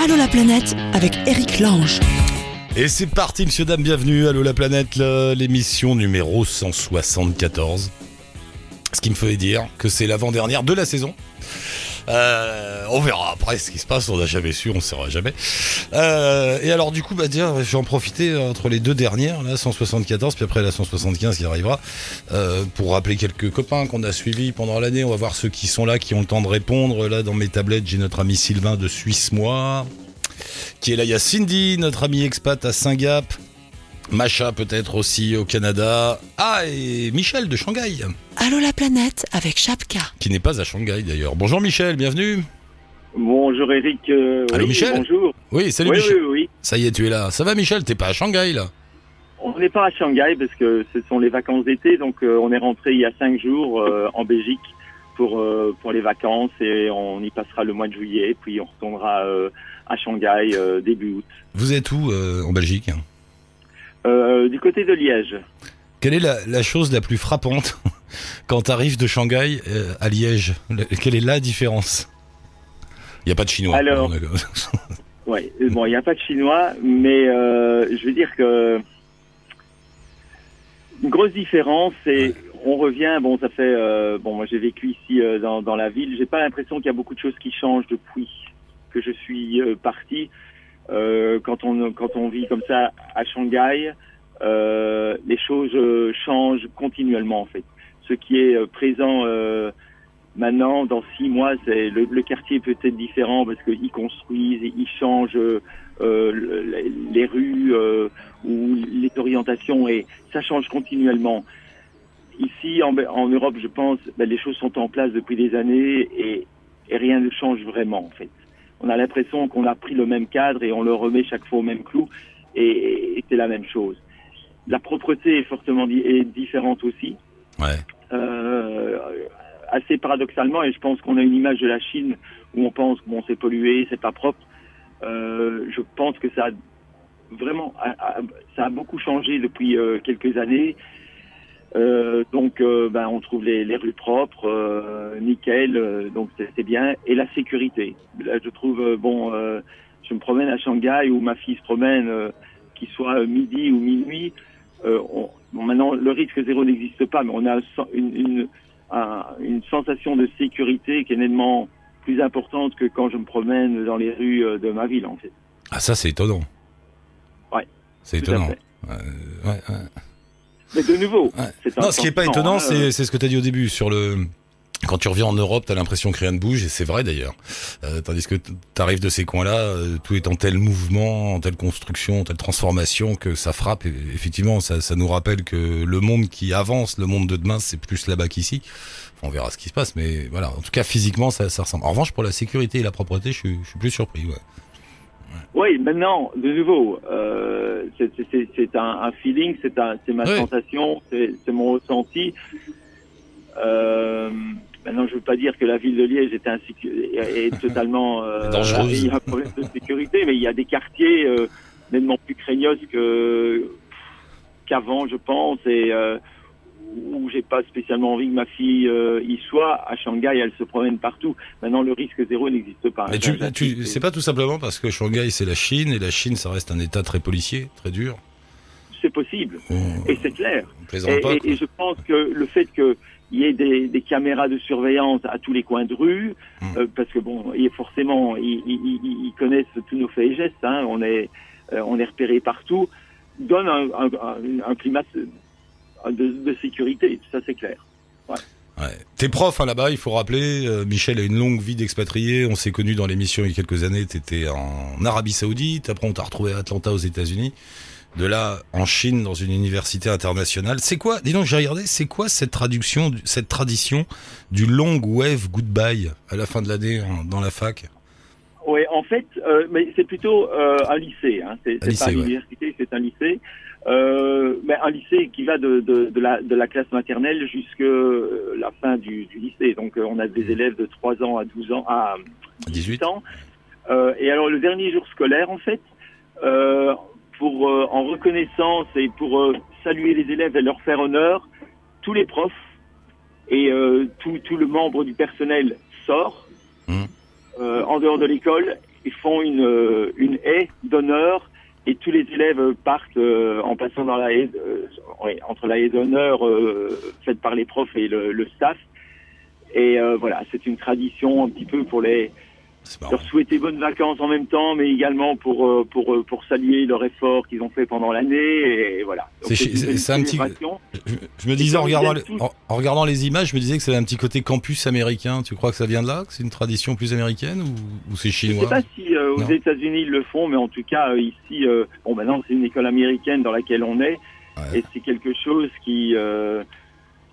Allô la planète avec Eric Lange. Et c'est parti, monsieur, dame, bienvenue. Allô la planète, l'émission numéro 174. Ce qui me fait dire que c'est l'avant-dernière de la saison. Euh, on verra après ce qui se passe, on n'a jamais su, on ne saura jamais. Euh, et alors du coup, bah dire, je vais en profiter entre les deux dernières, là, 174, puis après la 175 qui arrivera, euh, pour rappeler quelques copains qu'on a suivis pendant l'année. On va voir ceux qui sont là, qui ont le temps de répondre. Là, dans mes tablettes, j'ai notre ami Sylvain de Suisse Moi, qui est là. Il y a Cindy, notre ami expat à Saint-Gap. Macha peut-être aussi au Canada. Ah, et Michel de Shanghai, Allô la planète avec Chapka. qui n'est pas à Shanghai d'ailleurs. Bonjour Michel, bienvenue. Bonjour Eric. euh, Allô, oui, Michel Bonjour. Oui, salut oui, Michel. oui, oui. Ça y est, tu es là. Ça va Michel, t'es pas à Shanghai là? On n'est pas à Shanghai parce que ce sont les vacances d'été, donc euh, on est rentré il y a cinq jours euh, en Belgique pour euh, pour les vacances et on y passera le mois de juillet, puis on retournera euh, à Shanghai euh, début août. Vous êtes où euh, en Belgique? Euh, du côté de Liège. Quelle est la, la chose la plus frappante quand t'arrives de Shanghai euh, à Liège? Le- Quelle est la différence? Il n'y a pas de chinois. Alors- Ouais. euh, Bon, il n'y a pas de chinois, mais je veux dire que une grosse différence, c'est on revient. Bon, ça fait euh, bon. Moi, j'ai vécu ici euh, dans, dans la ville. J'ai pas l'impression qu'il y a beaucoup de choses qui changent depuis que je suis euh, parti. Euh, quand on quand on vit comme ça à Shanghai, euh, les choses euh, changent continuellement en fait. Ce qui est présent maintenant, dans six mois, c'est le, le quartier peut être différent parce qu'ils construisent, ils changent le- les rues ou les orientations et ça change continuellement. Ici, en, en Europe, je pense, ben, les choses sont en place depuis des années et, et rien ne change vraiment en fait. On a l'impression qu'on a pris le même cadre et on le remet chaque fois au même clou et, et c'est la même chose. La propreté est fortement di- est différente aussi Ouais. euh, assez paradoxalement, et je pense qu'on a une image de la Chine où on pense bon c'est pollué, c'est pas propre. Euh, je pense que ça a vraiment a- a- ça a beaucoup changé depuis euh, quelques années. Euh, donc euh, ben on trouve les, les rues propres, euh, nickel, donc c'est bien. Et la sécurité. Là, je trouve bon, je me promène à Shanghai où ma fille se promène, qu'il soit midi ou minuit. On- bon, maintenant, le risque zéro n'existe pas, mais on a une, une, un- une sensation de sécurité qui est nettement plus importante que quand je me promène dans les rues de ma ville, en fait. Ah ça c'est étonnant. Ouais, C'est étonnant. ouais, ouais. Mais de nouveau, Ouais. Non, ce qui est pas étonnant, hein, c'est ce que tu as dit au début sur le. Quand tu reviens en Europe, t'as l'impression que rien ne bouge, et c'est vrai d'ailleurs. Euh, tandis que t- t'arrives de ces coins-là, euh, tout est en tel mouvement, en telle construction, en telle transformation que ça frappe. Et effectivement, ça, ça nous rappelle que le monde qui avance, le monde de demain, c'est plus là-bas qu'ici. Enfin, on verra ce qui se passe, mais voilà. En tout cas, physiquement, ça, ça ressemble. En revanche, pour la sécurité et la propreté, je suis, je suis plus surpris. Ouais. Oui, maintenant, de nouveau, euh, c'est- un, un feeling, c'est ma Oui. sensation, c'est mon ressenti. Euh, maintenant, je veux pas dire que la ville de Liège est, est, totalement euh, Dangereuse. Il y a un problème de sécurité, mais il y a des quartiers euh, nettement plus craignos qu'avant, je pense, et euh, où j'ai pas spécialement envie que ma fille euh, y soit. À Shanghai, elle se promène partout. Maintenant, le risque zéro n'existe pas. Mais tu, tu, c'est pas tout simplement parce que Shanghai, c'est la Chine, et la Chine, ça reste un état très policier, très dur. C'est possible, On, et c'est clair. Et, pas. et- et je pense que le fait qu'il y ait des, des caméras de surveillance à tous les coins de rue, Mm. euh, parce que bon, il- forcément, ils, ils- ils- ils connaissent tous nos faits et gestes, hein, on est, euh, on est repéré partout, donne un, un- un- un climat de, de sécurité, ça c'est clair. Ouais. T'es prof hein, là-bas, il faut rappeler. euh, Michel a une longue vie d'expatrié. On s'est connus dans l'émission il y a quelques années. T'étais en Arabie Saoudite. Après, on t'a retrouvé à Atlanta aux États-Unis. De là, en Chine, dans une université internationale. C'est quoi Dis donc, j'ai regardé. C'est quoi cette traduction, du- cette tradition du long wave goodbye à la fin de l'année dans la fac? Oui, en fait, euh, mais c'est plutôt euh, un lycée. Hein. C'est pas ouais. l'université, c'est un lycée. Euh, mais un lycée qui va de, de, de, la, de la classe maternelle jusqu'à la fin du, du lycée. Donc, euh, on a des élèves de 3 ans à 12 ans, à À 18 ans. Euh, et alors, le dernier jour scolaire, en fait, euh, pour euh, en reconnaissance et pour euh, saluer les élèves et leur faire honneur, tous les profs et euh, tout, tout le membre du personnel sort euh, en dehors de l'école ils font une, euh, une haie d'honneur et tous les élèves partent euh, en passant dans la euh, entre la haie d'honneur euh, faite par les profs et le, staff. Et euh, voilà, c'est une tradition un petit peu pour les. Leur souhaiter bonnes vacances en même temps, mais également pour euh, pour euh, pour saluer leur effort qu'ils ont fait pendant l'année. Et voilà. C'est un petit-. Je, je me disais en regardant, les, en, en regardant les images, je me disais que c'était un petit côté campus américain. Tu crois que ça vient de là Que c'est une tradition plus américaine ou, ou c'est Je sais chinois pas si euh, aux. États-Unis ils le font, mais en tout cas ici, euh, bon maintenant c'est une école américaine dans laquelle on est, Ouais. et c'est quelque chose qui euh,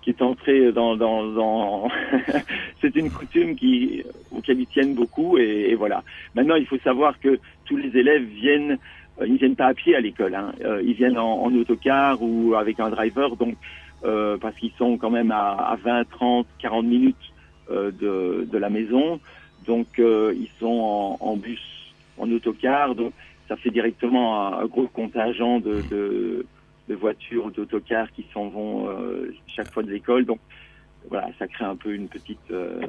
qui est entré dans c'est une coutume qui auquel ils tiennent beaucoup, et, voilà. Maintenant il faut savoir que tous les élèves viennent, euh, ils viennent pas à pied à l'école, hein. Euh, ils viennent en, autocar ou avec un driver, donc euh, parce qu'ils sont quand même à, à 20, 30, 40 minutes euh, de, de la maison. Donc ils sont en, bus, en autocar, donc ça fait directement un, gros contingent de, de voitures, d'autocars qui s'en vont euh, chaque fois de l'école. Donc voilà, ça crée un peu une petite. euh,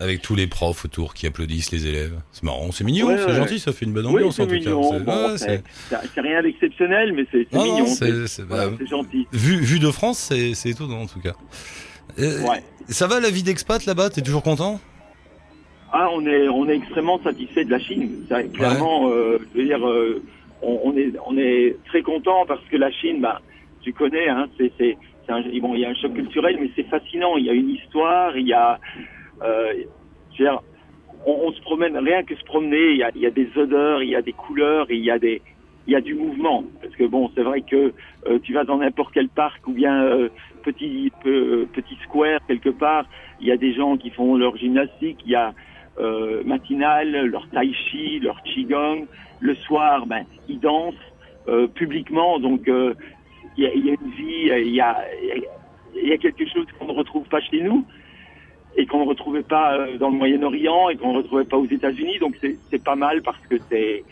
Avec tous les profs autour qui applaudissent les élèves. C'est marrant, c'est mignon, Ouais, c'est ouais. gentil, ça fait une bonne Oui, ambiance c'est en tout mignon. cas. C'est- Bon, ouais, rien d'exceptionnel, mais c'est c'est Non, non, mignon. c'est- voilà, bah, c'est gentil. vu, vu de France, c'est c'est étonnant en tout cas. Euh. Ça va la vie d'expat là-bas T'es toujours content? Ah, on est, on est extrêmement satisfait de la Chine. Ça, clairement, euh, je veux dire, euh, on, est, on est très content parce que la Chine, bah, tu connais, hein, c'est, c'est, un, bon, il y a un choc culturel, mais c'est fascinant. Il y a une histoire, il y a, euh, je dire, on, se promène, rien que se promener, il y a, il y a des odeurs, il y a des couleurs, il y a des, il y a du mouvement. Parce que bon, c'est vrai que euh, tu vas dans n'importe quel parc ou bien euh, petit, petit square quelque part, il y a des gens qui font leur gymnastique, il y a euh, matinale, leur tai chi, leur qigong. Le soir, ben, ils dansent euh, publiquement, donc euh, il y, a, il y a une vie, il y a, y a quelque chose qu'on ne retrouve pas chez nous et qu'on ne retrouvait pas euh, dans le Moyen-Orient et qu'on ne retrouvait pas aux États-Unis. Donc c'est c'est pas mal parce que c'est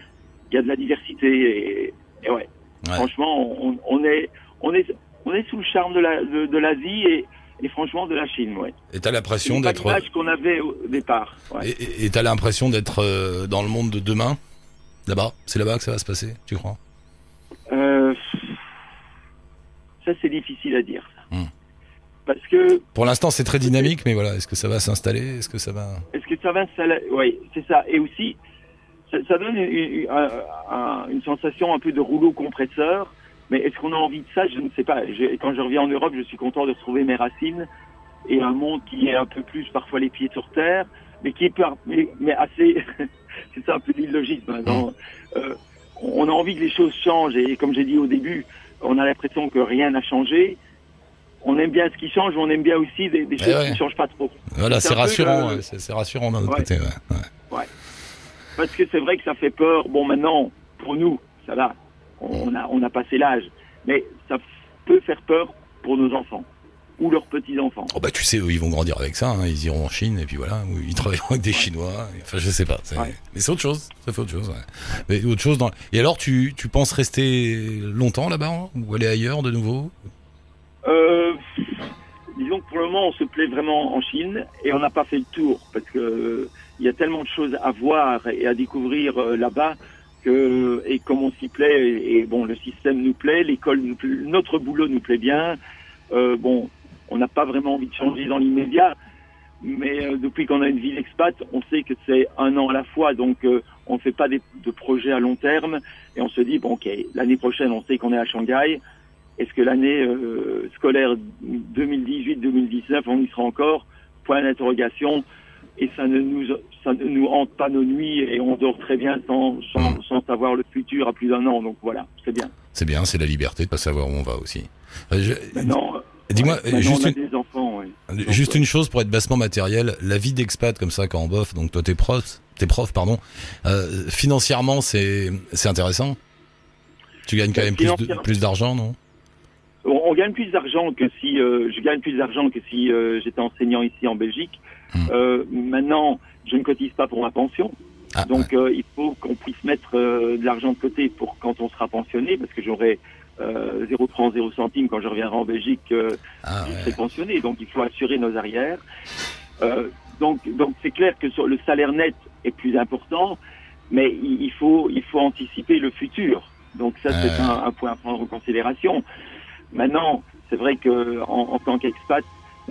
il y a de la diversité et, et ouais. Ouais. Franchement, on, on est on est on est sous le charme de la de, de l'Asie et, et franchement de la Chine, ouais. Et t'as l'impression d'être l'image qu'on avait au départ. Ouais. et- t'as l'impression d'être euh, dans le monde de demain là-bas? C'est là-bas que ça va se passer, tu crois? Euh, ça, c'est difficile à dire. ça. Hmm. Parce que, Pour l'instant, c'est très dynamique, mais voilà, est-ce que ça va s'installer? Est-ce que ça va est-ce que ça va s'installer? Oui, c'est ça. Et aussi, ça, ça donne une, une- un- un- une sensation un peu de rouleau compresseur. Mais est-ce qu'on a envie de ça? Je ne sais pas. Je- quand je reviens en Europe, je suis content de retrouver mes racines et un monde qui est un peu plus parfois les pieds sur terre, mais qui est peu- mais, mais assez. c'est ça un peu l'illogisme. hein, euh, on a envie que les choses changent et comme j'ai dit au début, on a l'impression que rien n'a changé. On aime bien ce qui change, mais on aime bien aussi des, des Eh choses ouais. qui ne changent pas trop. Voilà, C'est rassurant, ouais, c'est c'est rassurant d'un autre Ouais. côté. ouais, ouais. Parce que c'est vrai que ça fait peur. Bon, maintenant, pour nous, ça va. On a, on a passé l'âge. Mais ça peut faire peur pour nos enfants ou leurs petits-enfants. Oh bah tu sais, eux, ils vont grandir avec ça, hein, ils iront en Chine et puis voilà, où ils travailleront avec des Chinois. Enfin, je sais pas. Ouais. Mais c'est autre chose. Ça fait autre chose. Ouais. Mais autre chose dans. Et alors, tu, tu penses rester longtemps là-bas hein, ou aller ailleurs de nouveau? Euh, disons que pour le moment, on se plaît vraiment en Chine et on n'a pas fait le tour parce que euh, il y a tellement de choses à voir et à découvrir euh, là-bas et comme on s'y plaît et, bon, le système nous plaît, l'école, nous plaît, notre boulot nous plaît bien. Euh, bon, on n'a pas vraiment envie de changer dans l'immédiat, mais euh, depuis qu'on a une vie d'expat, on sait que c'est un an à la fois, donc euh, on ne fait pas de projets à long terme et on se dit bon, ok, l'année prochaine, on sait qu'on est à Shanghai. Est-ce que l'année scolaire 2018-2019, on y sera encore? Point d'interrogation. Et ça ne nous ça ne nous hante pas nos nuits et on dort très bien sans, sans, sans savoir le futur à plus d'un an. Donc voilà, c'est bien. C'est bien, c'est la liberté de pas savoir où on va aussi. Euh, je- Maintenant, euh, Dis-moi, ouais, juste une- des enfants. ouais. Donc, Juste euh, une chose pour être bassement matériel, la vie d'expat comme ça quand on bosse, donc toi t'es prof, t'es prof pardon, euh, financièrement c'est c'est intéressant? Tu gagnes quand Euh, même plus d'argent, non? On, on gagne plus d'argent que si euh, je gagne plus d'argent que si euh, j'étais enseignant ici en Belgique. Hmm. Euh, maintenant, je ne cotise pas pour ma pension. Ah, Donc euh, il faut qu'on puisse mettre euh, de l'argent de côté pour quand on sera pensionné, parce que j'aurai euh, 0 francs, 0 centimes quand je reviendrai en Belgique, Ah, je ouais. serai pensionné. Donc il faut assurer nos arrières. Donc donc c'est clair que sur le salaire net est plus important, mais il il faut, il faut anticiper le futur. Donc ça, c'est un, un point à prendre en considération. Maintenant, c'est vrai que en, en tant qu'expat,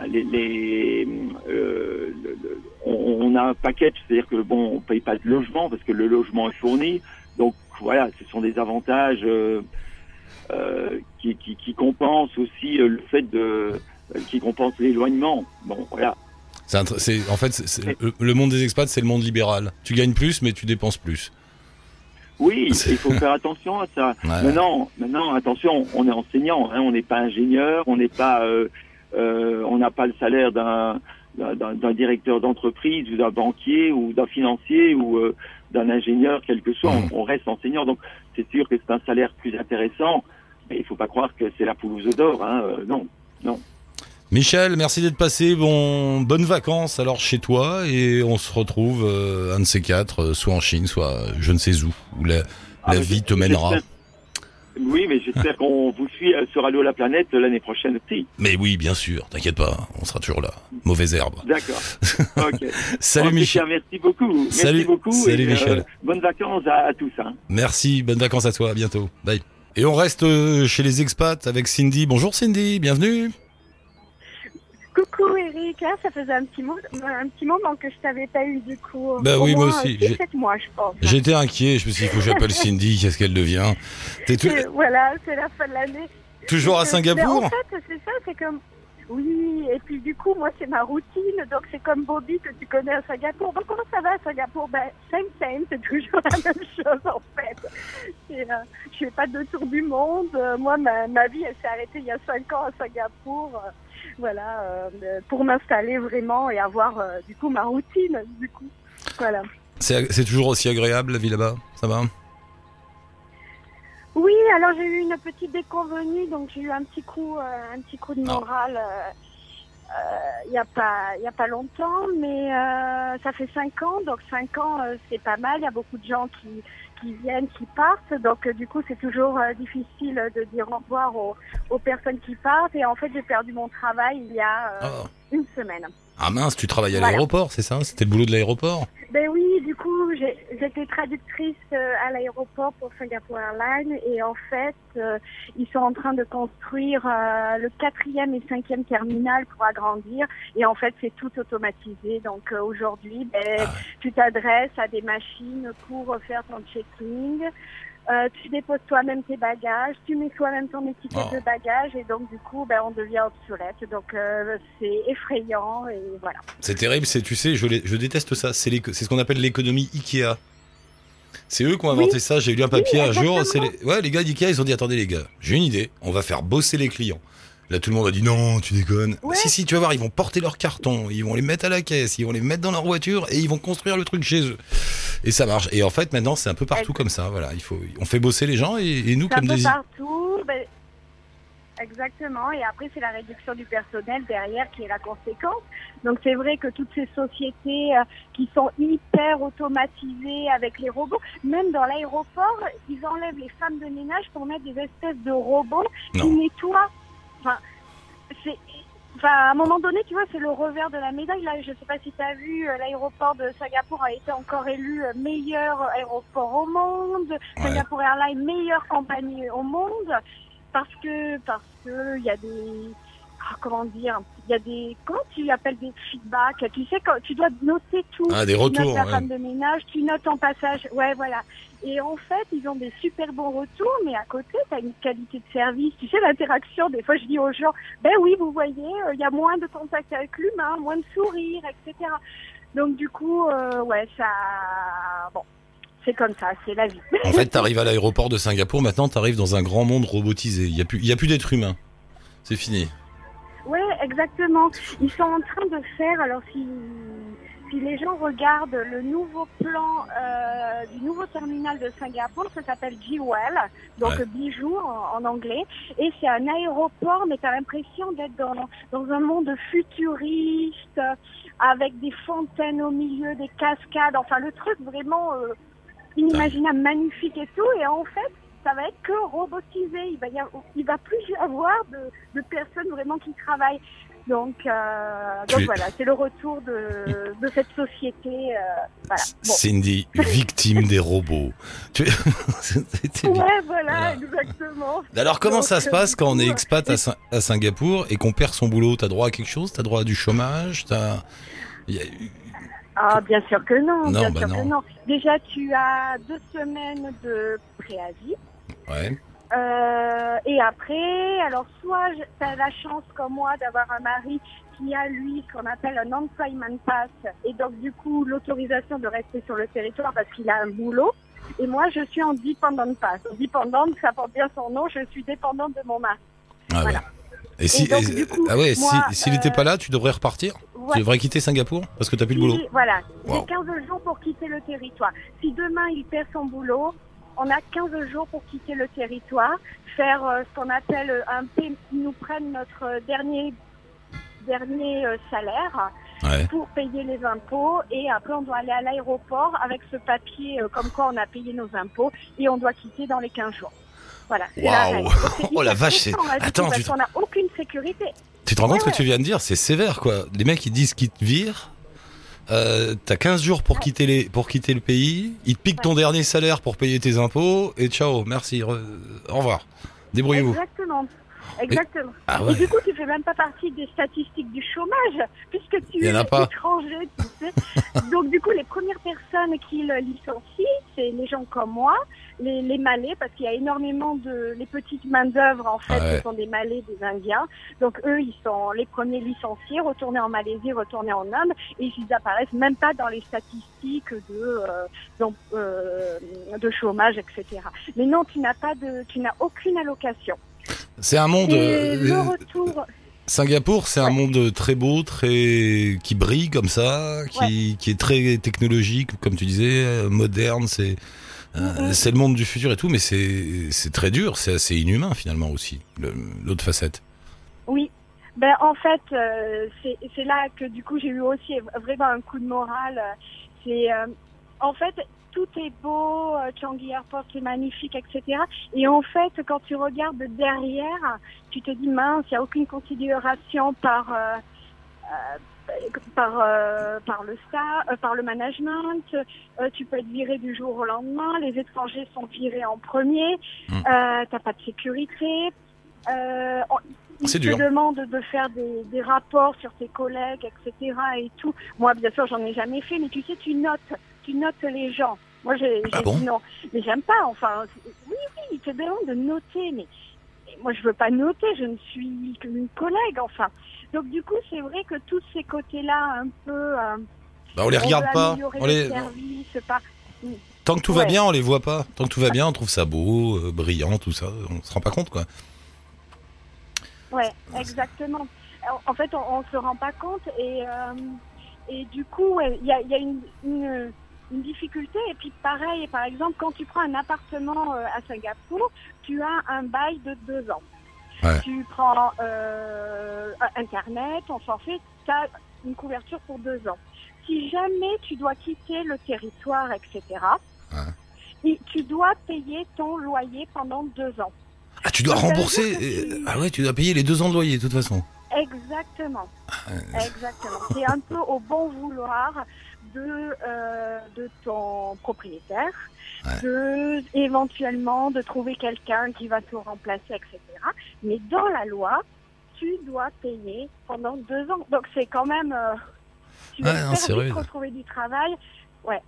les, les, euh, le- le- on, on a un package, c'est-à-dire que bon, on paye pas de logement parce que le logement est fourni. Donc voilà, ce sont des avantages euh, euh, qui, qui, qui compensent aussi le fait de, qui compensent l'éloignement. Bon, voilà. C'est en fait, le, le monde des expats, c'est le monde libéral. Tu gagnes plus, mais tu dépenses plus. Oui, il faut faire attention à ça. Ouais. Maintenant, maintenant, attention, on est enseignant, hein, on n'est pas ingénieur, on n'est pas, euh, on n'a pas le salaire d'un d'un directeur d'entreprise ou d'un banquier ou d'un financier ou euh, d'un ingénieur, quel que soit. On, on reste enseignant, donc c'est sûr que c'est un salaire plus intéressant. Mais il faut pas croire que c'est la œufs d'or. Hein, euh, non. Michel, merci d'être passé. Bon, bonnes vacances alors chez toi et on se retrouve euh, un de ces quatre, euh, soit en Chine, soit euh, je ne sais où, où la, Ah, la mais vie te mènera. Oui, mais j'espère qu'on vous suit euh, sur Allo la planète euh, l'année prochaine aussi. Mais oui, bien sûr, t'inquiète pas, on sera toujours là. Mauvaise herbe. D'accord. Salut Michel. merci beaucoup. Merci Salut. beaucoup. Salut, et, euh, Michel. bonnes vacances à, à tous. Hein. Merci, bonnes vacances à toi, à bientôt. Bye. Et on reste chez les expats avec Cindy. Bonjour Cindy, bienvenue. Eric, ça faisait un petit, mo- un petit moment que je t'avais pas eu du coup. Bah Au oui, moi aussi, euh, j'ai- 17 mois je pense. J'étais inquiet, je me suis dit, il faut que j'appelle Cindy, qu'est-ce qu'elle devient? T'es tou- Et voilà, c'est la fin de l'année. toujours à Singapour? mais En fait, c'est ça, c'est comme. Oui, et puis du coup, moi, c'est ma routine. Donc, c'est comme Bobby que tu connais à Singapour. Donc, comment ça va à Singapour? Ben, same, same, c'est toujours la même chose en fait. Euh, je fais pas de tour du monde. Euh, moi, ma, ma vie, elle s'est arrêtée il y a 5 ans à Singapour. Euh, voilà, pour m'installer vraiment et avoir du coup ma routine. Du coup, voilà. C'est c'est toujours aussi agréable la vie là-bas? Ça va? Oui, alors j'ai eu une petite déconvenue, donc j'ai eu un petit coup, euh, un petit coup de Ah. morale euh, euh, il y a pas, il a pas longtemps, mais euh, ça fait cinq ans, donc cinq ans c'est pas mal. Il y a beaucoup de gens qui qui viennent, qui partent, donc du coup c'est toujours difficile de dire au revoir aux, aux personnes qui partent. Et en fait j'ai perdu mon travail il y a ah. une semaine. Ah mince, tu travailles à Voilà. l'aéroport, c'est ça C'était le boulot de l'aéroport Ben oui, du coup, j'ai- j'étais traductrice euh, à l'aéroport pour Singapore Airlines et en fait, euh, ils sont en train de construire euh, le quatrième et cinquième terminal pour agrandir et en fait, c'est tout automatisé. Donc euh, aujourd'hui, ben, Ah. tu t'adresses à des machines pour faire ton checking. Euh, tu déposes toi-même tes bagages, tu mets toi-même ton étiquette Oh. de bagages et donc du coup, ben, on devient obsolète. Donc euh, c'est effrayant et voilà. C'est terrible, c'est tu sais, je, je déteste ça. C'est ce qu'on appelle l'économie Ikea. C'est eux qui ont inventé Oui. ça. J'ai lu un papier Oui, un jour. C'est les, ouais, les gars d'Ikea, ils ont dit attendez les gars, j'ai une idée. On va faire bosser les clients. Là, tout le monde a dit non, tu déconnes. Ouais. Si si, tu vas voir, ils vont porter leurs cartons, ils vont les mettre à la caisse, ils vont les mettre dans leur voiture et ils vont construire le truc chez eux. Et ça marche. Et en fait, maintenant, c'est un peu partout comme ça. Voilà, il faut, on fait bosser les gens et, et nous C'est un comme peu des. partout. ben, exactement. Et après, c'est la réduction du personnel derrière qui est la conséquence. Donc, c'est vrai que toutes ces sociétés euh, qui sont hyper automatisées avec les robots, même dans l'aéroport, ils enlèvent les femmes de ménage pour mettre des espèces de robots qui nettoient. Enfin, c'est. Enfin, à un moment donné, tu vois, c'est le revers de la médaille. Là, je sais pas si tu as vu, euh, l'aéroport de Singapour a été encore élu euh, meilleur aéroport au monde. Ouais. Singapour Airlines, meilleure compagnie au monde. Parce que, parce que, il y a des, ah, comment dire, il y a des, comment tu appelles des feedbacks? Tu sais, quand tu dois noter tout. Ah, des Tu retours. notes la ouais. femme de ménage, tu notes ton passage. Ouais, voilà. Et en fait, ils ont des super bons retours, mais à côté, tu as une qualité de service. Tu sais, l'interaction, des fois, je dis aux gens, ben oui, vous voyez, euh, il y a moins de contact avec l'humain, moins de sourires, etc. Donc, du coup, euh, ouais, ça... Bon, c'est comme ça, c'est la vie. En fait, t'arrives à l'aéroport de Singapour, maintenant t'arrives dans un grand monde robotisé. Il y a plus, plus d'êtres humains. C'est fini. Ouais, exactement. Ils sont en train de faire, alors si, si les gens regardent le nouveau plan euh, du nouveau terminal de Singapour, ça s'appelle Jewel, donc Ouais. bijou en, en anglais, et c'est un aéroport, mais tu as l'impression d'être dans, dans un monde futuriste, avec des fontaines au milieu, des cascades, enfin le truc vraiment euh, inimaginable, magnifique et tout, et en fait, ça va être que robotisé. Il va y avoir, il va plus y avoir de, de personnes vraiment qui travaillent. Donc, euh, Tu donc es- voilà, c'est le retour de, de cette société. euh, Voilà. Bon. Cindy, victime des robots. Tu... Ouais, voilà, Voilà. exactement. Alors comment Donc, ça se euh, passe quand on est coup, expat à, à Singapour et qu'on perd son boulot? T'as droit à quelque chose? T'as droit à du chômage? T'as... il y a- Ah, bien sûr que non. Non, bien bah sûr non. que non. Déjà, tu as deux semaines de préavis. Ouais. Euh, et après, alors soit tu as la chance comme moi d'avoir un mari qui a lui ce qu'on appelle un employment pass et donc du coup l'autorisation de rester sur le territoire parce qu'il a un boulot. Et moi je suis en dependent pass. Dependante, ça porte bien son nom, je suis dépendante de mon mari. Ah, Voilà. ouais. Et si, Et donc, et- coup, ah ouais, si- s'il n'était euh, pas là, tu devrais repartir? Ouais. Tu devrais quitter Singapour parce que t'as plus de boulot? Voilà, Wow. j'ai 15 jours pour quitter le territoire. Si demain il perd son boulot, on a 15 jours pour quitter le territoire, faire euh, ce qu'on appelle euh, un P, ils nous prennent notre euh, dernier dernier euh, salaire Ouais. pour payer les impôts et après on doit aller à l'aéroport avec ce papier euh, comme quoi on a payé nos impôts et on doit quitter dans les 15 jours. Voilà. Waouh. Oh la vache, c'est- Attends, tu- qu'on n'a aucune sécurité. Tu te rends compte Ouais, ce que tu viens de dire? C'est sévère quoi. Les mecs ils disent qu'ils te virent. Euh, t'as 15 jours pour quitter les pour quitter le pays, ils te piquent ton dernier salaire pour payer tes impôts et ciao, merci, re- au revoir. Débrouillez-vous. Exactement. Exactement. Ah Et ouais. du coup, tu fais même pas partie des statistiques du chômage, puisque tu es étranger, tu sais. Donc, du coup, les premières personnes qui le licencient, c'est les gens comme moi, les, les Malais, parce qu'il y a énormément de... Les petites main-d'œuvre, en fait, Ouais. ce sont des Malais, des Indiens. Donc, eux, ils sont les premiers licenciés, retournés en Malaisie, retournés en Inde, et ils apparaissent même pas dans les statistiques de, euh, donc, euh, de chômage, etc. Mais non, tu n'as pas de... Tu n'as aucune allocation. C'est un monde. Euh, le retour... Singapour, c'est un monde très beau, très qui brille comme ça, qui, qui est très technologique, comme tu disais, euh, moderne. C'est euh, Mhm. c'est le monde du futur et tout, mais c'est très dur, c'est assez inhumain finalement aussi. L'autre facette. Oui. Ben en fait, euh, c'est c'est là que du coup j'ai eu aussi vraiment un coup de morale. C'est euh, en fait tout est beau, euh, Changi Airport est magnifique, etc. Et en fait, quand tu regardes derrière, tu te dis mince, il n'y a aucune considération par euh, euh, par euh, par le staff, euh, par le management. Tu peux être viré du jour au lendemain. Les étrangers sont virés en premier. Mm. Euh, T'as pas de sécurité. Euh, ils te dur. demandent de faire des, des rapports sur tes collègues, etc. et tout. Moi, bien sûr, j'en ai jamais fait, mais tu sais, tu notes, tu notes les gens. Moi, j'ai Ah bon dit non, mais j'aime pas. Enfin, oui, oui, ils te demandent de noter, mais, mais moi, je veux pas noter. Je ne suis qu'une collègue, enfin. Donc, du coup, c'est vrai que tous ces côtés-là, un peu. euh, Bah, on les regarde pas. On le les... pas- Tant que tout va Ouais. bien, on les voit pas. Tant que tout va bien, on trouve ça beau, euh, brillant, tout ça. On se rend pas compte quoi. Ouais, exactement. En fait, on, on se rend pas compte et euh, et du coup, ouais, il y a, il y a une, une une difficulté. Et puis pareil, par exemple, quand tu prends un appartement euh, à Singapour, tu as un bail de deux ans. Ouais. Tu prends euh, Internet, on s'en fait, tu as une couverture pour deux ans. Si jamais tu dois quitter le territoire, etc., Ouais. et tu dois payer ton loyer pendant deux ans. Ah, tu dois rembourser. tu- euh, Ah ouais, tu dois payer les deux ans de loyer de toute façon. Exactement. Exactement. C'est un peu au bon vouloir de, euh, de ton propriétaire, Ouais. de éventuellement de trouver quelqu'un qui va te remplacer, etc. Mais dans la loi, tu dois payer pendant deux ans. Donc c'est quand même. euh, tu Ouais, non, rude. retrouver du travail. Ouais.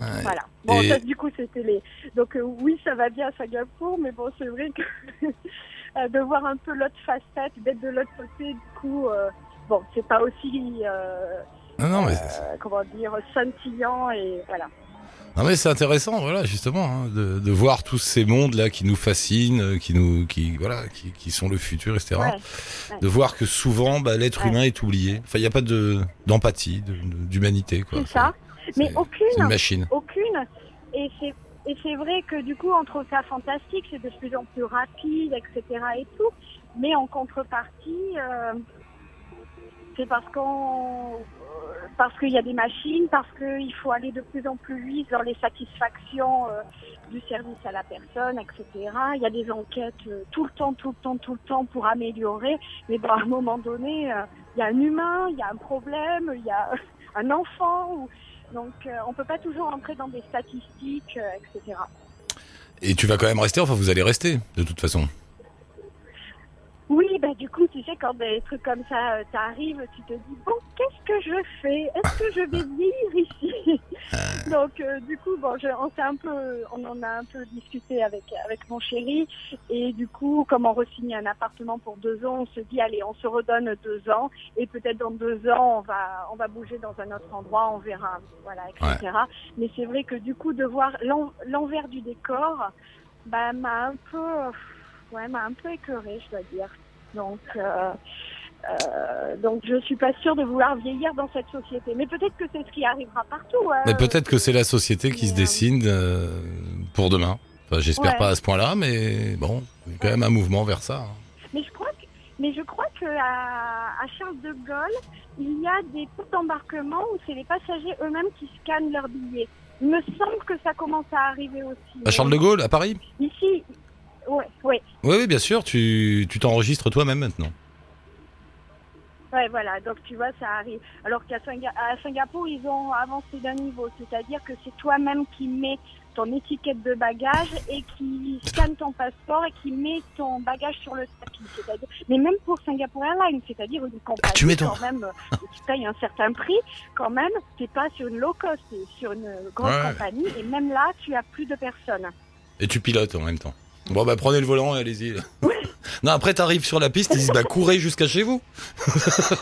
Ouais. Voilà. Bon, Et- ça, du coup, c'était les. Donc, euh, oui, ça va bien à Singapour, mais bon, c'est vrai que de voir un peu l'autre facette, d'être de l'autre côté, du coup, bon, c'est pas aussi, Non, non, mais euh, comment dire, scintillant et voilà. Non mais c'est intéressant, voilà, justement, hein, de, de voir tous ces mondes-là qui nous fascinent, euh, qui nous, qui, voilà, qui, qui sont le futur, etc. Ouais. De voir que souvent, bah, l'être Ouais. humain est oublié. Enfin, il n'y a pas de d'empathie, de- de- d'humanité, quoi. C'est ça. Mais aucune, une machine. aucune. Et c'est et c'est vrai que du coup, on trouve ça fantastique, c'est de plus en plus rapide, etc. et tout. Mais en contrepartie, euh, c'est parce qu'on parce qu'il y a des machines, parce qu'il faut aller de plus en plus vite dans les satisfactions euh, du service à la personne, etc. Il y a des enquêtes euh, tout le temps, tout le temps, tout le temps pour améliorer. Mais à un moment donné, euh, il y a un humain, il y a un problème, il y a un enfant. Donc, on peut pas toujours entrer dans des statistiques, etc. Et tu vas quand même rester, enfin vous allez rester, de toute façon. Oui, bah du coup, tu sais, quand des trucs comme ça euh, t'arrivent, tu te dis bon, qu'est-ce que je fais? Est-ce que je vais vieillir ici? Donc, euh, du coup, bon, je, on s'est un peu, on en a un peu discuté avec avec mon chéri, et du coup, comme on re-signe un appartement pour deux ans, on se dit allez, on se redonne deux ans, et peut-être dans deux ans, on va on va bouger dans un autre endroit, on verra, voilà, etc. Mais c'est vrai que du coup, de voir l'en- l'envers du décor, bah m'a un peu ouais, m'a un peu écœurée, je dois dire. Donc, euh, euh, donc je suis pas sûre de vouloir vieillir dans cette société. Mais peut-être que c'est ce qui arrivera partout. hein. Mais peut-être que c'est la société qui se mais, euh, dessine euh, pour demain. Enfin, J'espère Ouais. pas à ce point-là, mais bon, il y a quand même un mouvement vers ça. hein. Mais je crois que, mais je crois que à, à Charles de Gaulle, il y a des points d'embarquement où c'est les passagers eux-mêmes qui scannent leurs billets. Il me semble que ça commence à arriver aussi. À Charles de Gaulle, à Paris? Ici, Oui, oui, bien sûr, tu tu t'enregistres toi-même maintenant. Ouais, voilà, donc tu vois, ça arrive. Alors qu'à Singa- Singapour, ils ont avancé d'un niveau, c'est-à-dire que c'est toi-même qui mets ton étiquette de bagage et qui scanne ton passeport et qui met ton bagage sur le tapis. Mais même pour Singapore Airlines, c'est-à-dire une compagnie Ah, tu mets ton- quand même, euh, qui paye un certain prix, quand même, t'es pas sur une low cost, t'es sur une grande Ouais. compagnie et même là, tu as plus de personnes. Et tu pilotes en même temps. Bon, bah prenez le volant et allez-y. non, après t'arrives sur la piste, ils disent bah courez jusqu'à chez vous. C'est ça,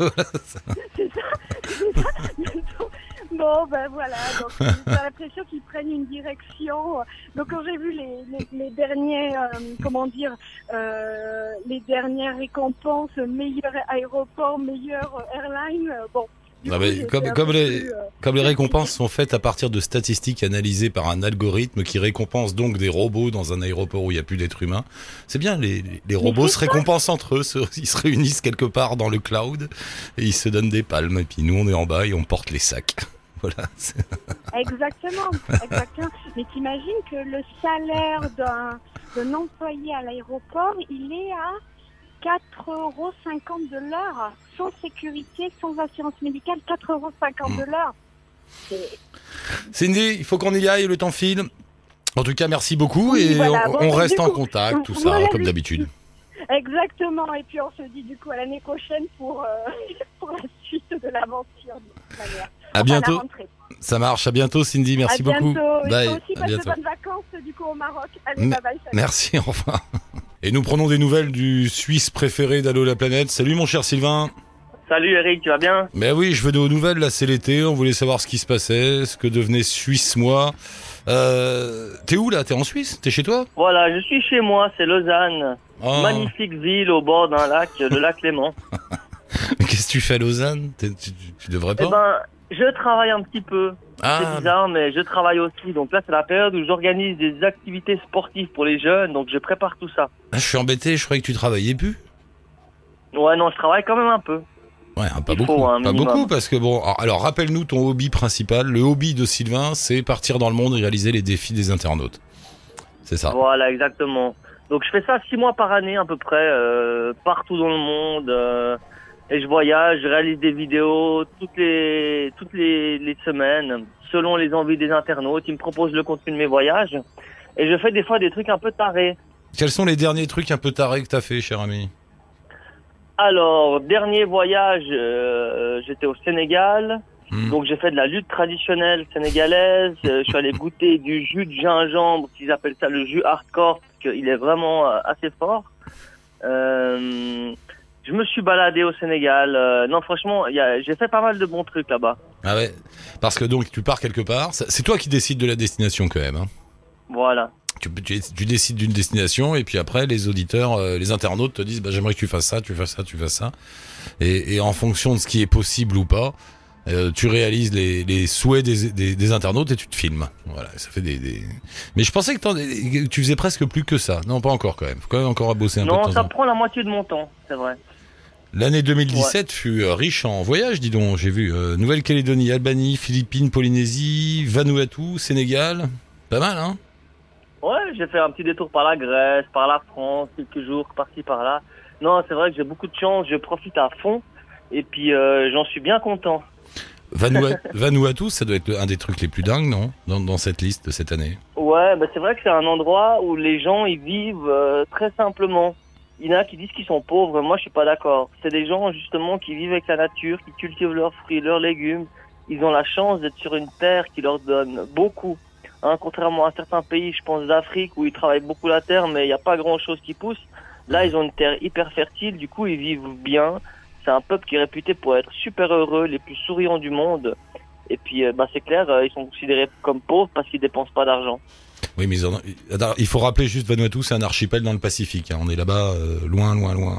c'est ça. Bon, ben voilà, donc j'ai l'impression qu'ils prennent une direction. Donc quand j'ai vu les, les, les derniers, euh, comment dire, euh, les dernières récompenses, meilleur aéroport, meilleur airline, euh, bon. Coup, mais comme- les- plus, euh, Comme les récompenses sont faites à partir de statistiques analysées par un algorithme qui récompense donc des robots dans un aéroport où il n'y a plus d'êtres humains, c'est bien, les, les robots se récompensent entre eux, se- ils se réunissent quelque part dans le cloud et ils se donnent des palmes. Et puis nous, on est en bas et on porte les sacs. Voilà. Exactement, exactement. Mais t'imagines que le salaire d'un d'un employé à l'aéroport, il est à 4,50 euros de l'heure, sans sécurité, sans assurance médicale, 4,50 euros de l'heure. Cindy, il faut qu'on y aille, le temps file. En tout cas, merci beaucoup Oui, et voilà. on, Bon, on du reste en contact, tout ça, voilà, comme d'habitude. Exactement. Et puis on se dit du coup à l'année prochaine pour, euh, pour la suite de l'aventure. À bientôt. Ça marche. À bientôt, Cindy. Merci à beaucoup. bientôt. Et Bye. toi aussi, À passe de bientôt. bonnes vacances du coup au Maroc. Allez, Me- bye bye. salut. Merci, au revoir. Et nous prenons des nouvelles du Suisse préféré d'Allo la planète. Salut mon cher Sylvain. Salut Eric, tu vas bien? Ben oui, je venais aux nouvelles, là c'est l'été, on voulait savoir ce qui se passait, ce que devenait Suisse moi. Euh, t'es où là? T'es en Suisse? T'es chez toi? Voilà, je suis chez moi, c'est Lausanne. Oh, Magnifique ville au bord d'un lac, le lac Léman. mais Qu'est-ce que tu fais à Lausanne? Tu, tu- tu devrais Eh pas ben, je travaille un petit peu. C'est Ah, bizarre, mais je travaille aussi. Donc là, c'est la période où j'organise des activités sportives pour les jeunes, donc je prépare tout ça. ah, je suis embêté, je croyais que tu travaillais plus. Ouais, non, je travaille quand même un peu. Ouais, ah, pas Il beaucoup. faut pas beaucoup parce que bon, alors, alors, rappelle-nous ton hobby principal. Le hobby de Sylvain, c'est partir dans le monde et réaliser les défis des internautes. C'est ça. Voilà, exactement. Donc je fais ça six mois par année à peu près, euh, partout dans le monde. euh, et je voyage, je réalise des vidéos toutes les toutes les, les semaines, selon les envies des internautes. Ils me proposent le contenu de mes voyages. Et je fais des fois des trucs un peu tarés. Quels sont les derniers trucs un peu tarés que t'as fait, cher ami? Alors, dernier voyage, euh, j'étais au Sénégal. Hmm. Donc j'ai fait de la lutte traditionnelle sénégalaise. Euh, je suis allé goûter du jus de gingembre, qu'ils appellent ça le jus hardcore, parce qu'il est vraiment euh, assez fort. Euh, je me suis baladé au Sénégal. Euh, non, franchement, j'ai fait pas mal de bons trucs là-bas. Ah ouais, parce que donc tu pars quelque part. C'est toi qui décides de la destination quand même. Hein. Voilà. Tu, tu, tu décides d'une destination et puis après les auditeurs, euh, les internautes te disent bah, j'aimerais que tu fasses ça, tu fasses ça, tu fasses ça. Et, et en fonction de ce qui est possible ou pas, euh, tu réalises les, les souhaits des, des, des internautes et tu te filmes. Voilà, ça fait des. des... Mais je pensais que, tu faisais presque plus que ça. Non, pas encore quand même. Faut quand même encore à bosser un peu. Non, de temps ça temps. prend la moitié de mon temps, c'est vrai. L'année 2017 fut euh, riche en voyages, dis donc. J'ai vu euh, Nouvelle-Calédonie, Albanie, Philippines, Polynésie, Vanuatu, Sénégal. Pas mal, hein? Ouais, j'ai fait un petit détour par la Grèce, par la France, quelques jours par-ci par-là. Non, c'est vrai que j'ai beaucoup de chance, je profite à fond. Et puis euh, j'en suis bien content. Vanuatu, Vanuatu, ça doit être un des trucs les plus dingues, non? Dans, dans cette liste de cette année. Ouais, bah c'est vrai que c'est un endroit où les gens ils vivent euh, très simplement. Il y en a qui disent qu'ils sont pauvres, moi je suis pas d'accord. C'est des gens justement qui vivent avec la nature, qui cultivent leurs fruits, leurs légumes. Ils ont la chance d'être sur une terre qui leur donne beaucoup. Hein, contrairement à certains pays, je pense d'Afrique, où ils travaillent beaucoup la terre, mais il n'y a pas grand chose qui pousse. Là, ils ont une terre hyper fertile, du coup ils vivent bien. C'est un peuple qui est réputé pour être super heureux, les plus souriants du monde. Et puis, euh, bah, c'est clair, euh, ils sont considérés comme pauvres parce qu'ils dépensent pas d'argent. Oui, mais ont- il faut rappeler juste Vanuatu, c'est un archipel dans le Pacifique. hein. On est là-bas, euh, loin, loin, loin,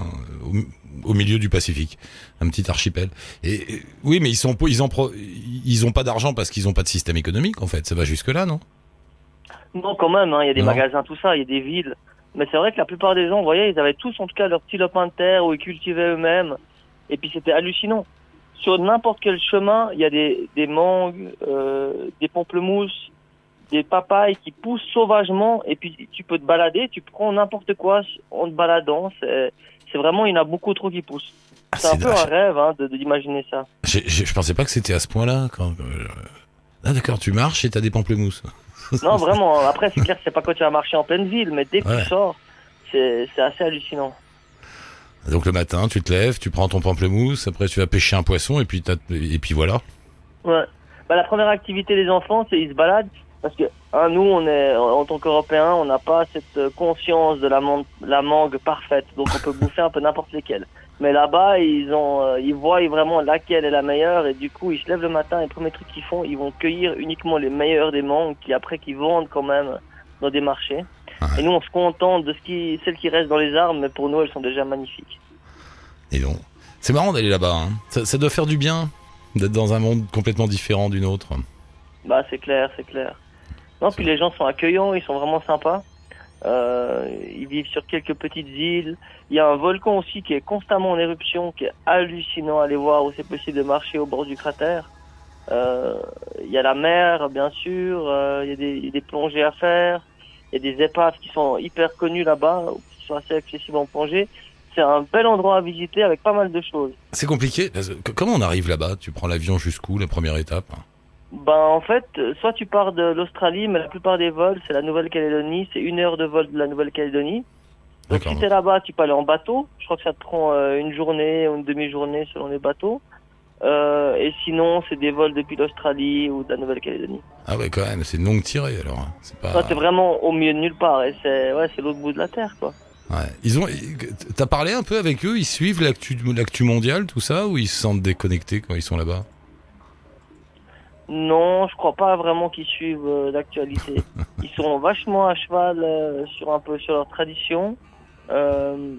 euh, au, milieu du Pacifique, un petit archipel. Et, oui, mais ils sont, ils pro- ils ont pas d'argent parce qu'ils ont pas de système économique. En fait, ça va jusque là, non? Non, quand même, hein, il y a des Non. magasins, tout ça, il y a des villes. Mais c'est vrai que la plupart des gens, vous voyez, ils avaient tous en tout cas leur petit lopin de terre où ils cultivaient eux-mêmes. Et puis c'était hallucinant. Sur n'importe quel chemin, il y a des, des mangues, euh, des pamplemousses, des papayes qui poussent sauvagement. Et puis tu peux te balader, tu prends n'importe quoi en te baladant. C'est vraiment, il y en a beaucoup trop qui poussent. Ah, C'est un peu un rêve hein, de de- d'imaginer ça. J'ai- j'ai- Je pensais pas que c'était à ce point-là. Quand, euh, Ah d'accord, tu marches et t'as des pamplemousses. Non, vraiment. Après, c'est clair c'est pas quand tu vas marcher en pleine ville, mais dès que Ouais. tu sors, c'est assez hallucinant. Donc le matin, tu te lèves, tu prends ton pamplemousse, après tu vas pêcher un poisson et puis et puis voilà. Ouais. Bah, la première activité des enfants, c'est ils se baladent parce que hein, nous, on est en tant qu'Européens, on n'a pas cette euh, conscience de la, man- la mangue parfaite, donc on peut bouffer un peu n'importe lesquelles. Mais là-bas, ils ont, euh, ils voient vraiment laquelle est la meilleure et du coup, ils se lèvent le matin et le premier truc qu'ils font, ils vont cueillir uniquement les meilleures des mangues qui après qu'ils vendent quand même dans des marchés. Ouais. Et nous, on se contente de ce qui, celles qui restent dans les arbres, mais pour nous, elles sont déjà magnifiques. Et donc, c'est marrant d'aller là-bas. hein. Ça, ça doit faire du bien d'être dans un monde complètement différent d'une autre. Bah c'est clair, c'est clair. Non, puis les gens sont accueillants, ils sont vraiment sympas. Euh, ils vivent sur quelques petites îles. Il y a un volcan aussi qui est constamment en éruption, qui est hallucinant aller voir où c'est possible de marcher au bord du cratère. Euh, il y a la mer, bien sûr. euh, il, y a des, il y a des plongées à faire. Il y a des épaves qui sont hyper connues là-bas, qui sont assez accessibles en plongée. C'est un bel endroit à visiter avec pas mal de choses. C'est compliqué. Comment on arrive là-bas? Tu prends l'avion jusqu'où la première étape? Ben en fait, euh, soit tu pars de l'Australie, mais la plupart des vols, c'est la Nouvelle-Calédonie, c'est une heure de vol de la Nouvelle-Calédonie. Donc si t'es là-bas, tu peux aller en bateau. Je crois que ça te prend euh, une journée ou une demi-journée selon les bateaux. Euh, et sinon, c'est des vols depuis l'Australie ou de la Nouvelle-Calédonie. Ah ouais, quand même, c'est une longue tirée alors. hein. C'est pas. T'es vraiment au milieu de nulle part et c'est ouais, c'est l'autre bout de la terre, quoi. Ouais. Ils ont. T'as parlé un peu avec eux? Ils suivent l'actu l'actu mondiale, tout ça, ou ils se sentent déconnectés quand ils sont là-bas? Non, je crois pas vraiment qu'ils suivent euh, l'actualité. Ils sont vachement à cheval euh, sur un peu sur leur tradition. Euh,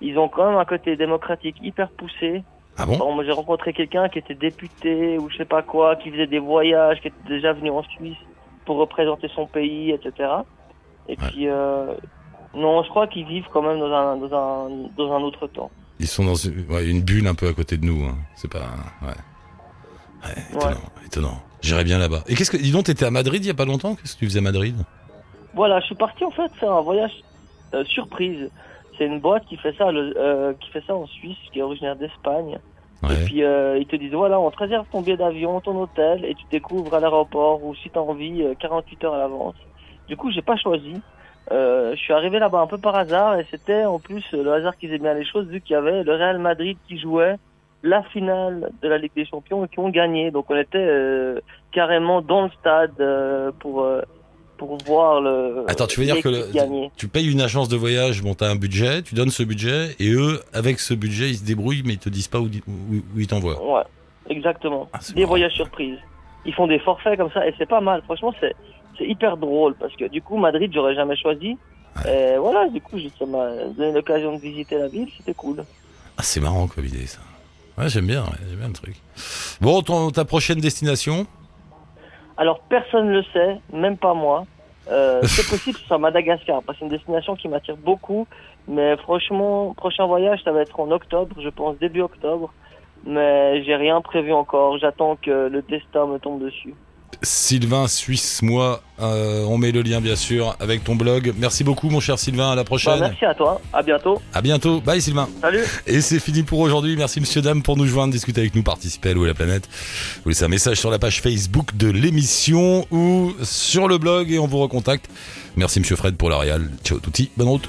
ils ont quand même un côté démocratique hyper poussé. Ah bon? Moi j'ai rencontré quelqu'un qui était député ou je sais pas quoi, qui faisait des voyages, qui était déjà venu en Suisse pour représenter son pays, etc. Et Ouais. puis euh, non, je crois qu'ils vivent quand même dans un dans un dans un autre temps. Ils sont dans une, ouais, une bulle un peu à côté de nous. hein. C'est pas. Ouais. Ouais, étonnant, étonnant. J'irais bien là-bas. Et qu'est-ce que. Dis donc, t'étais à Madrid il y a pas longtemps? Qu'est-ce que tu faisais à Madrid? Voilà, je suis parti en fait faire un voyage euh, surprise. C'est une boîte qui fait ça, le- euh, qui fait ça en Suisse, qui est originaire d'Espagne. Et puis euh, ils te disent voilà, on te réserve ton billet d'avion, ton hôtel, et tu découvres à l'aéroport ou si t'as envie euh, 48 heures à l'avance. Du coup, j'ai pas choisi. Euh, je suis arrivé là-bas un peu par hasard et c'était en plus le hasard qui faisait bien les choses vu qu'il y avait le Real Madrid qui jouait la finale de la Ligue des Champions et qui ont gagné. Donc on était euh, carrément dans le stade euh, pour euh, pour voir le Attends, tu veux dire que le-. Tu payes une agence de voyage, bon, t'as un budget, tu donnes ce budget, et eux, avec ce budget, ils se débrouillent, mais ils te disent pas où, où, où ils t'envoient. Ouais, exactement. Ah, des marrant. voyages surprises. Ils font des forfaits comme ça et c'est pas mal. Franchement, c'est c'est hyper drôle parce que du coup, Madrid, j'aurais jamais choisi. Et voilà, du coup, ça m'a donné l'occasion de visiter la ville, c'était cool. Ah, c'est marrant comme idée, ça. Ouais, j'aime bien, j'aime bien le truc. Bon, ton, ta prochaine destination? Alors, personne ne le sait, même pas moi. Euh, c'est possible que ce soit Madagascar parce que c'est une destination qui m'attire beaucoup. Mais franchement, prochain voyage, ça va être en octobre, je pense début octobre. Mais j'ai rien prévu encore. J'attends que le destin me tombe dessus. Sylvain Suisse, moi, euh, on met le lien bien sûr avec ton blog. Merci beaucoup mon cher Sylvain, à la Bah, prochaine. merci à toi. À bientôt. à bientôt, bye Sylvain. Salut. Et c'est fini pour aujourd'hui. Merci monsieur dame pour nous joindre, discuter avec nous, participer à la planète. Vous laissez un message sur la page Facebook de l'émission ou sur le blog et on vous recontacte. Merci monsieur Fred pour la réal. Ciao touti, bonne route.